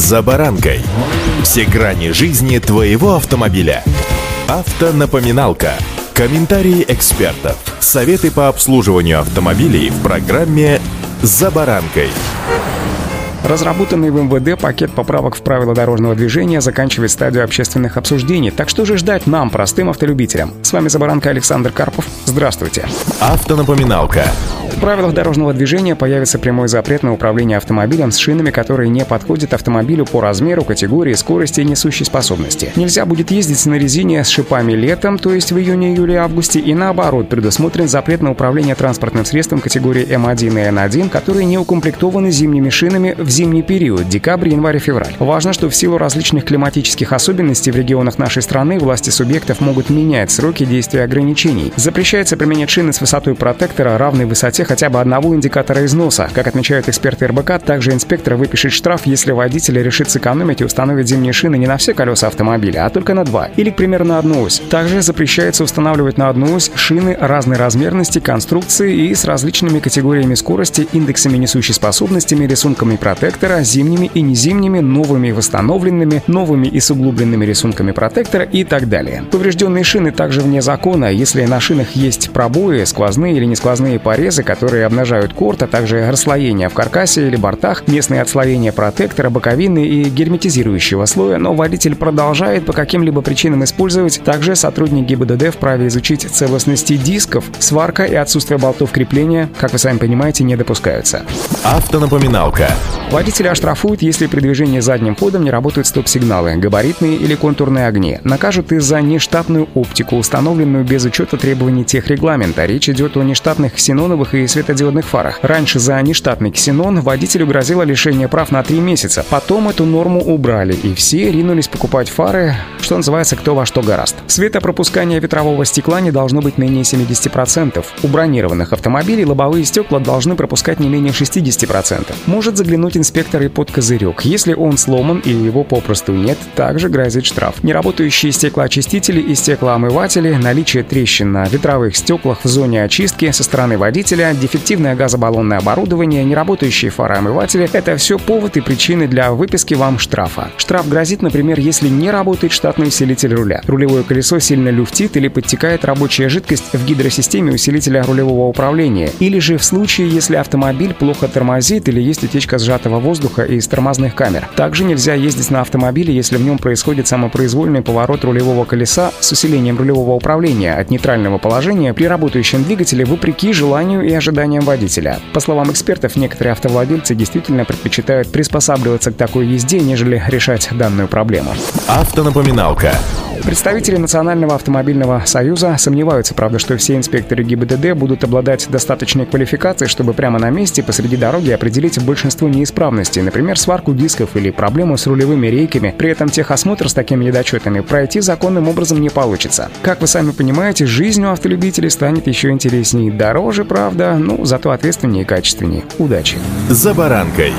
«За баранкой». Все грани жизни твоего автомобиля. Автонапоминалка. Комментарии экспертов. Советы по обслуживанию автомобилей в программе «За баранкой». Разработанный в МВД пакет поправок в правила дорожного движения заканчивает стадию общественных обсуждений. Так что же ждать нам, простым автолюбителям? С вами Забаранка Александр Карпов. Здравствуйте. Автонапоминалка. В правилах дорожного движения появится прямой запрет на управление автомобилем с шинами, которые не подходят автомобилю по размеру, категории, скорости и несущей способности. Нельзя будет ездить на резине с шипами летом, то есть в июне, июле, августе, и наоборот, предусмотрен запрет на управление транспортным средством категории М1 и Н1, которые не укомплектованы зимними шинами в зимний период, декабрь, январь февраль. Важно, что в силу различных климатических особенностей в регионах нашей страны власти субъектов могут менять сроки действия ограничений. Запрещается применять шины с высотой протектора, равной высоте хотя бы одного индикатора износа. Как отмечают эксперты РБК, также инспектор выпишет штраф, если водитель решит сэкономить и установит зимние шины не на все колеса автомобиля, а только на два, или, к примеру, на одну ось. Также запрещается устанавливать на одну ось шины разной размерности, конструкции и с различными категориями скорости, индексами несущей способностями, рисунками протектора, зимними и незимними, новыми и восстановленными, новыми и с углубленными рисунками протектора и так далее. Поврежденные шины также вне закона, если на шинах есть пробои, сквозные или не сквозные порезы, которые обнажают корт, а также расслоения в каркасе или бортах, местные отслоения протектора, боковины и герметизирующего слоя, но водитель продолжает по каким-либо причинам использовать. Также сотрудник ГИБДД вправе изучить целостности дисков, сварка и отсутствие болтов крепления, как вы сами понимаете, не допускаются. Автонапоминалка. Водителя оштрафуют, если при движении задним ходом не работают стоп-сигналы, габаритные или контурные огни. Накажут из-за нештатную оптику, установленную без учета требований техрегламента. Речь идет о нештатных ксеноновых и светодиодных фарах. Раньше за нештатный ксенон водителю грозило лишение прав на 3 месяца. Потом эту норму убрали, и все ринулись покупать фары, что называется «кто во что гораст». Светопропускание ветрового стекла не должно быть менее 70%. У бронированных автомобилей лобовые стекла должны пропускать не менее 60%. Может заглянуть инспектор и под козырек. Если он сломан или его попросту нет, также грозит штраф. Неработающие стеклоочистители и стеклоомыватели, наличие трещин на ветровых стеклах в зоне очистки со стороны водителя, дефективное газобаллонное оборудование, неработающие фароомыватели — это все повод и причины для выписки вам штрафа. Штраф грозит, например, если не работает штатный усилитель руля. Рулевое колесо сильно люфтит или подтекает рабочая жидкость в гидросистеме усилителя рулевого управления. Или же в случае, если автомобиль плохо тормозит или есть утечка сжатого воздуха из тормозных камер. Также нельзя ездить на автомобиле, если в нем происходит самопроизвольный поворот рулевого колеса с усилением рулевого управления от нейтрального положения при работающем двигателе вопреки желанию и ожиданиям водителя. По словам экспертов, некоторые автовладельцы действительно предпочитают приспосабливаться к такой езде, нежели решать данную проблему. Автонапоминалка. Представители Национального автомобильного союза сомневаются, правда, что все инспекторы ГИБДД будут обладать достаточной квалификацией, чтобы прямо на месте посреди дороги определить большинство неисправностей, например, сварку дисков или проблему с рулевыми рейками. При этом техосмотр с такими недочетами пройти законным образом не получится. Как вы сами понимаете, жизнь у автолюбителей станет еще интереснее. Дороже, правда, ну, зато ответственнее и качественнее. Удачи! «За баранкой».